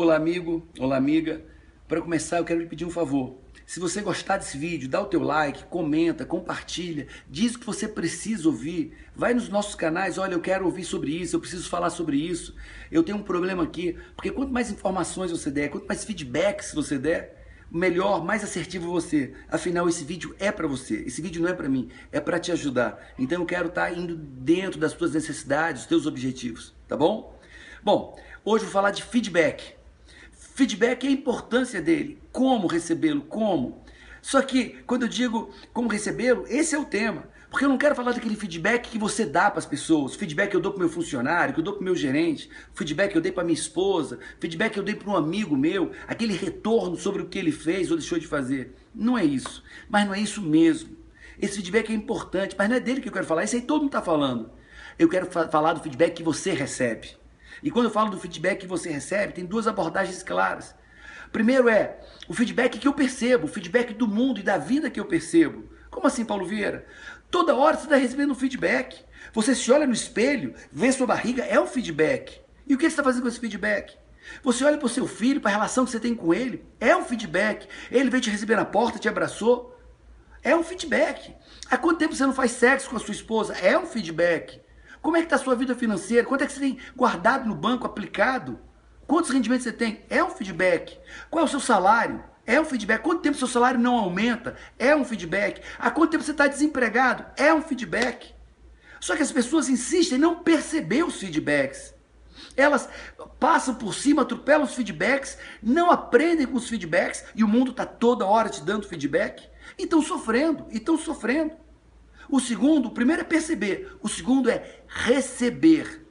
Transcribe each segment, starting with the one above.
Olá, amigo. Olá, amiga. Para começar, eu quero lhe pedir um favor. Se você gostar desse vídeo, dá o teu like, comenta, compartilha, diz o que você precisa ouvir. Vai nos nossos canais, olha, eu quero ouvir sobre isso, eu preciso falar sobre isso. Eu tenho um problema aqui, porque quanto mais informações você der, quanto mais feedbacks você der, melhor, mais assertivo você. Afinal, esse vídeo é para você. Esse vídeo não é para mim, é para te ajudar. Então eu quero estar tá indo dentro das tuas necessidades, dos teus objetivos, tá bom? Bom, hoje vou falar de feedback. Feedback é a importância dele, como recebê-lo, como. Só que quando eu digo como recebê-lo, esse é o tema. Porque eu não quero falar daquele feedback que você dá para as pessoas, feedback que eu dou para meu funcionário, que eu dou para meu gerente, feedback que eu dei para minha esposa, feedback que eu dei para um amigo meu, aquele retorno sobre o que ele fez ou deixou de fazer. Não é isso. Mas não é isso mesmo. Esse feedback é importante, mas não é dele que eu quero falar, isso aí todo mundo está falando. Eu quero fa falar do feedback que você recebe. E quando eu falo do feedback que você recebe, tem duas abordagens claras. Primeiro é o feedback que eu percebo, o feedback do mundo e da vida que eu percebo. Como assim, Paulo Vieira? Toda hora você está recebendo um feedback. Você se olha no espelho, vê sua barriga, é um feedback. E o que você está fazendo com esse feedback? Você olha para o seu filho, para a relação que você tem com ele, é um feedback. Ele veio te receber na porta, te abraçou. É um feedback. Há quanto tempo você não faz sexo com a sua esposa? É um feedback. Como é que está a sua vida financeira? Quanto é que você tem guardado no banco, aplicado? Quantos rendimentos você tem? É um feedback. Qual é o seu salário? É um feedback. Quanto tempo seu salário não aumenta? É um feedback. Há quanto tempo você está desempregado? É um feedback. Só que as pessoas insistem em não perceber os feedbacks. Elas passam por cima, atropelam os feedbacks, não aprendem com os feedbacks e o mundo está toda hora te dando feedback. E estão sofrendo, e estão sofrendo. O segundo, o primeiro é perceber, o segundo é receber.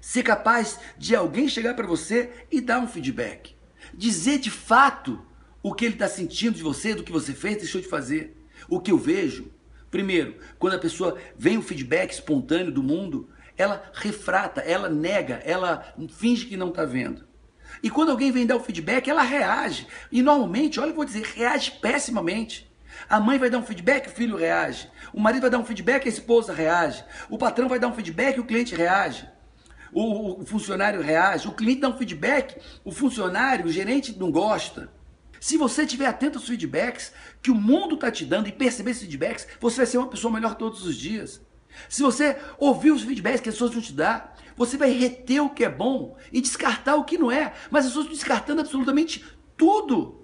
Ser capaz de alguém chegar para você e dar um feedback. Dizer de fato o que ele está sentindo de você, do que você fez, deixou de fazer. O que eu vejo, primeiro, quando a pessoa vem um feedback espontâneo do mundo, ela refrata, ela nega, ela finge que não está vendo. E quando alguém vem dar o feedback, ela reage. E normalmente, olha, eu vou dizer, reage pessimamente. A mãe vai dar um feedback, o filho reage. O marido vai dar um feedback, a esposa reage. O patrão vai dar um feedback, o cliente reage. O, o funcionário reage. O cliente dá um feedback, o funcionário, o gerente não gosta. Se você estiver atento aos feedbacks que o mundo está te dando e perceber esses feedbacks, você vai ser uma pessoa melhor todos os dias. Se você ouvir os feedbacks que as pessoas vão te dar, você vai reter o que é bom e descartar o que não é. Mas as pessoas estão descartando absolutamente tudo.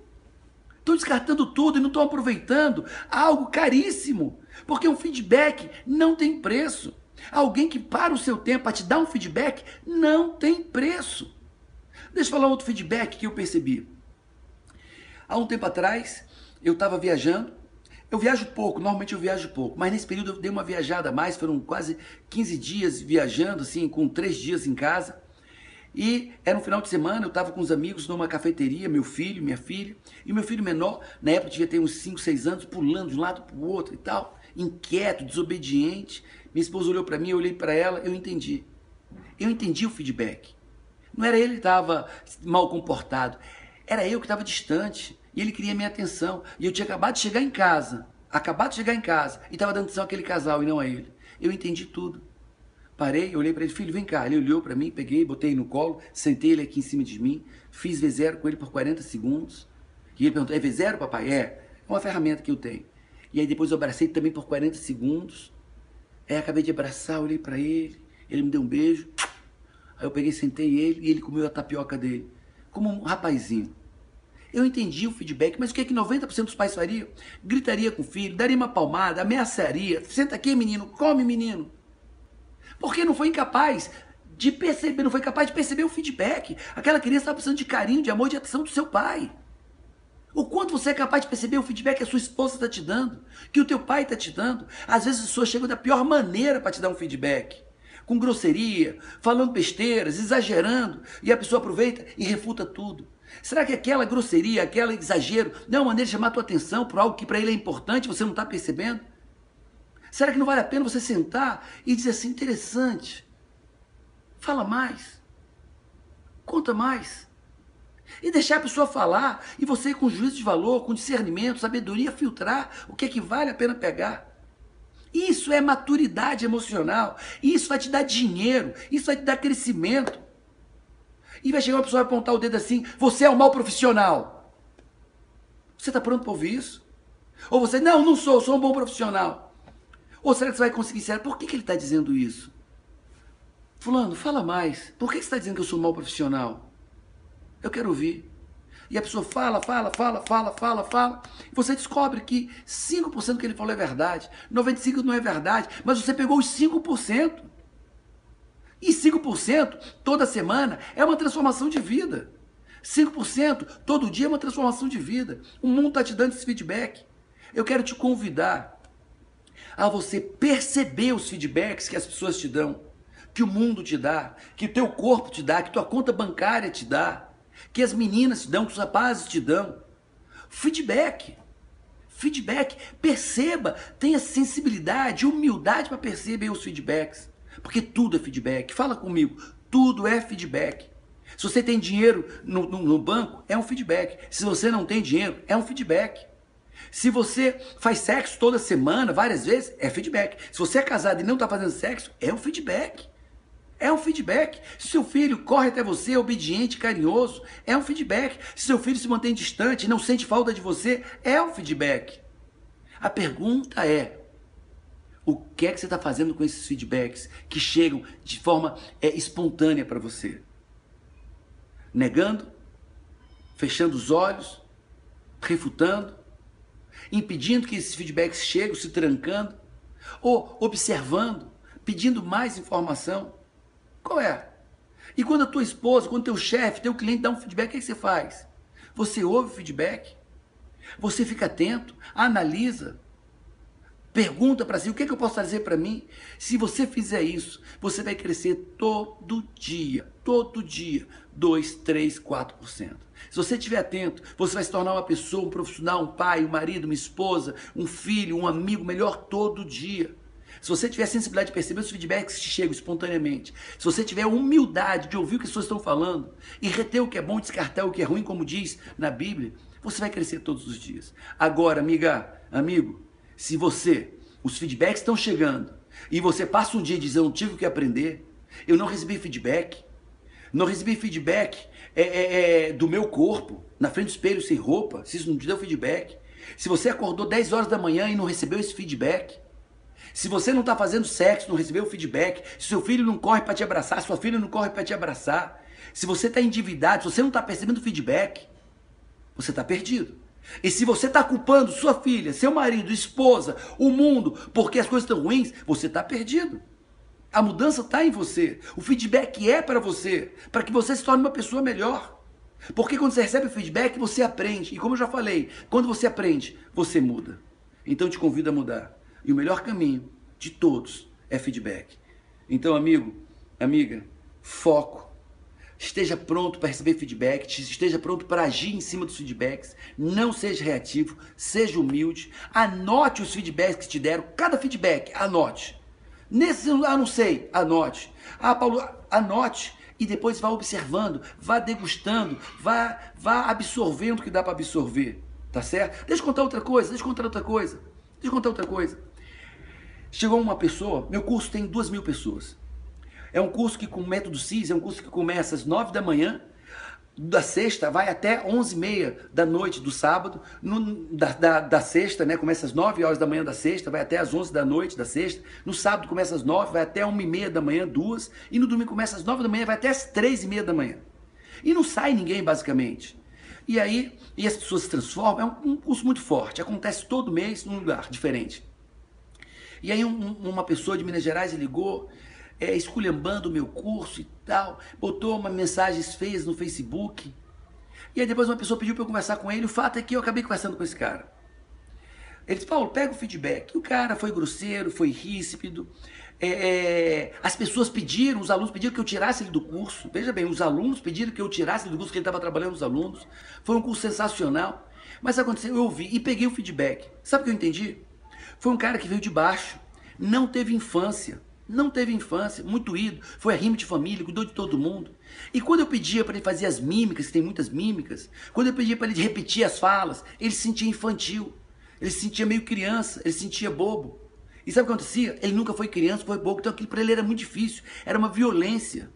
Estão descartando tudo e não estão aproveitando algo caríssimo. Porque um feedback não tem preço. Alguém que para o seu tempo para te dar um feedback não tem preço. Deixa eu falar outro feedback que eu percebi. Há um tempo atrás, eu estava viajando. Eu viajo pouco, normalmente eu viajo pouco, mas nesse período eu dei uma viajada a mais, foram quase 15 dias viajando, assim, com três dias em casa. E era um final de semana, eu estava com os amigos numa cafeteria, meu filho, minha filha, e meu filho menor, na época devia ter uns 5, 6 anos, pulando de um lado para o outro e tal, inquieto, desobediente. Minha esposa olhou para mim, eu olhei para ela, eu entendi. Eu entendi o feedback. Não era ele que estava mal comportado, era eu que estava distante. E ele queria minha atenção. E eu tinha acabado de chegar em casa, acabado de chegar em casa, e estava dando atenção àquele casal e não a ele. Eu entendi tudo. Parei, olhei para ele, filho, vem cá. Ele olhou para mim, peguei, botei no colo, sentei ele aqui em cima de mim, fiz V0 com ele por 40 segundos. E ele perguntou: é V0, papai? É. É uma ferramenta que eu tenho. E aí depois eu abracei também por 40 segundos. Aí acabei de abraçar, olhei para ele, ele me deu um beijo. Aí eu peguei, sentei ele e ele comeu a tapioca dele. Como um rapazinho. Eu entendi o feedback, mas o que é que 90% dos pais fariam? Gritaria com o filho, daria uma palmada, ameaçaria. Senta aqui, menino, come, menino. Porque não foi incapaz de perceber, não foi capaz de perceber o feedback. Aquela criança estava precisando de carinho, de amor, de atenção do seu pai. O quanto você é capaz de perceber o feedback que a sua esposa está te dando, que o teu pai está te dando. Às vezes as pessoas chegam da pior maneira para te dar um feedback. Com grosseria, falando besteiras, exagerando, e a pessoa aproveita e refuta tudo. Será que aquela grosseria, aquele exagero, não é uma maneira de chamar a tua atenção para algo que para ele é importante, você não está percebendo? Será que não vale a pena você sentar e dizer assim, interessante, fala mais, conta mais. E deixar a pessoa falar e você com juízo de valor, com discernimento, sabedoria, filtrar o que é que vale a pena pegar. Isso é maturidade emocional. Isso vai te dar dinheiro. Isso vai te dar crescimento. E vai chegar uma pessoa e apontar o dedo assim: você é um mau profissional. Você está pronto para ouvir isso? Ou você, não, não sou, sou um bom profissional. Ou será que você vai conseguir ser? Por que, que ele está dizendo isso? Fulano, fala mais. Por que você está dizendo que eu sou um mau profissional? Eu quero ouvir. E a pessoa fala, fala, fala, fala, fala, fala. Você descobre que 5% do que ele falou é verdade. 95% não é verdade. Mas você pegou os 5%. E 5% toda semana é uma transformação de vida. 5% todo dia é uma transformação de vida. O mundo está te dando esse feedback. Eu quero te convidar a você perceber os feedbacks que as pessoas te dão, que o mundo te dá, que o teu corpo te dá, que tua conta bancária te dá, que as meninas te dão, que os rapazes te dão. Feedback. Feedback. Perceba, tenha sensibilidade, humildade para perceber os feedbacks. Porque tudo é feedback. Fala comigo, tudo é feedback. Se você tem dinheiro no, no, no banco, é um feedback. Se você não tem dinheiro, é um feedback. Se você faz sexo toda semana, várias vezes, é feedback. Se você é casado e não está fazendo sexo, é um feedback. É um feedback. Se seu filho corre até você, é obediente, carinhoso, é um feedback. Se seu filho se mantém distante e não sente falta de você, é um feedback. A pergunta é: o que é que você está fazendo com esses feedbacks que chegam de forma é, espontânea para você? Negando? Fechando os olhos? Refutando? Impedindo que esses feedbacks cheguem, se trancando? Ou observando? Pedindo mais informação? Qual é? E quando a tua esposa, quando teu chefe, teu cliente dá um feedback, o que, é que você faz? Você ouve o feedback? Você fica atento, analisa, pergunta para si o que, é que eu posso trazer para mim. Se você fizer isso, você vai crescer todo dia, todo dia, 2, 3, 4%. Se você estiver atento, você vai se tornar uma pessoa, um profissional, um pai, um marido, uma esposa, um filho, um amigo melhor todo dia. Se você tiver sensibilidade de perceber os feedbacks que chegam espontaneamente, se você tiver humildade de ouvir o que as pessoas estão falando e reter o que é bom, descartar o que é ruim, como diz na Bíblia, você vai crescer todos os dias. Agora, amiga, amigo, se você, os feedbacks estão chegando e você passa um dia dizendo, tive o que aprender, eu não recebi feedback, não recebi feedback é, é, é, do meu corpo, na frente do espelho sem roupa, se isso não te deu feedback, se você acordou 10 horas da manhã e não recebeu esse feedback, se você não está fazendo sexo, não recebeu feedback, se seu filho não corre para te abraçar, sua filha não corre para te abraçar, se você está endividado, se você não está percebendo feedback, você está perdido. E se você está culpando sua filha, seu marido, esposa, o mundo, porque as coisas estão ruins, você está perdido. A mudança está em você. O feedback é para você, para que você se torne uma pessoa melhor. Porque quando você recebe o feedback, você aprende. E como eu já falei, quando você aprende, você muda. Então te convido a mudar. E o melhor caminho de todos é feedback. Então, amigo, amiga, foco. Esteja pronto para receber feedback, esteja pronto para agir em cima dos feedbacks. Não seja reativo, seja humilde. Anote os feedbacks que te deram, cada feedback, anote. Nesse, ah, não sei, anote. Ah, Paulo, anote e depois vá observando, vá degustando, vá, vá absorvendo o que dá para absorver, tá certo? Deixa eu contar outra coisa, deixa eu contar outra coisa, deixa eu contar outra coisa. Chegou uma pessoa, meu curso tem duas mil pessoas. É um curso que com método CIS, é um curso que começa às nove da manhã, da sexta vai até onze e meia da noite do sábado, no, da, da, da, sexta, né, começa às nove horas da manhã da sexta, vai até às onze da noite da sexta, no sábado começa às nove, vai até uma e meia da manhã, duas, e no domingo começa às nove da manhã, vai até às três e meia da manhã. E não sai ninguém, basicamente. E aí, e as pessoas se transformam, é um, um curso muito forte, acontece todo mês num lugar diferente. E aí um, uma pessoa de Minas Gerais ligou, é, esculhambando o meu curso e tal, botou uma mensagens feias no Facebook. E aí depois uma pessoa pediu para eu conversar com ele. O fato é que eu acabei conversando com esse cara. Ele disse, Paulo, pega o feedback. O cara foi grosseiro, foi ríspido. É, é, as pessoas pediram, os alunos pediram que eu tirasse ele do curso. Veja bem, os alunos pediram que eu tirasse ele do curso, que ele estava trabalhando os alunos. Foi um curso sensacional. Mas aconteceu, eu ouvi e peguei o feedback. Sabe o que eu entendi? Foi um cara que veio de baixo, não teve infância, não teve infância, muito ido, foi arrimo de família, cuidou de todo mundo. E quando eu pedia para ele fazer as mímicas, que tem muitas mímicas, quando eu pedia para ele repetir as falas, ele se sentia infantil, ele se sentia meio criança, ele se sentia bobo. E sabe o que acontecia? Ele nunca foi criança, foi bobo, então aquilo para ele era muito difícil, era uma violência.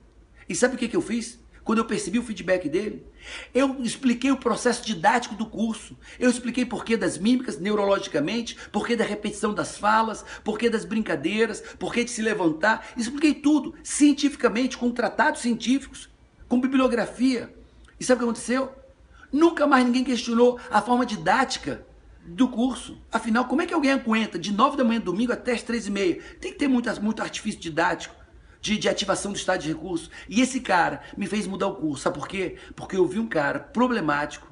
E sabe o que, que eu fiz? Quando eu percebi o feedback dele. Eu expliquei o processo didático do curso. Eu expliquei porquê das mímicas neurologicamente, porquê da repetição das falas, porquê das brincadeiras, porquê de se levantar. Expliquei tudo cientificamente, com tratados científicos, com bibliografia. E sabe o que aconteceu? Nunca mais ninguém questionou a forma didática do curso. Afinal, como é que alguém aguenta de 9 da manhã domingo até as 3 e meia? Tem que ter muito, muito artifício didático. De, de, ativação do estado de recurso. E esse cara me fez mudar o curso. Sabe por quê? Porque eu vi um cara problemático,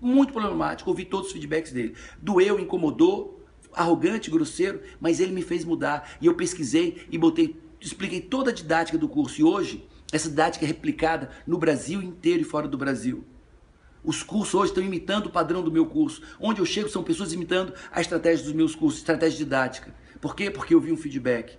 muito problemático, ouvi todos os feedbacks dele. Doeu, incomodou, arrogante, grosseiro, mas ele me fez mudar. E eu pesquisei e botei, expliquei toda a didática do curso. E hoje, essa didática é replicada no Brasil inteiro e fora do Brasil. Os cursos hoje estão imitando o padrão do meu curso. Onde eu chego são pessoas imitando a estratégia dos meus cursos, estratégia didática. Por quê? Porque eu vi um feedback.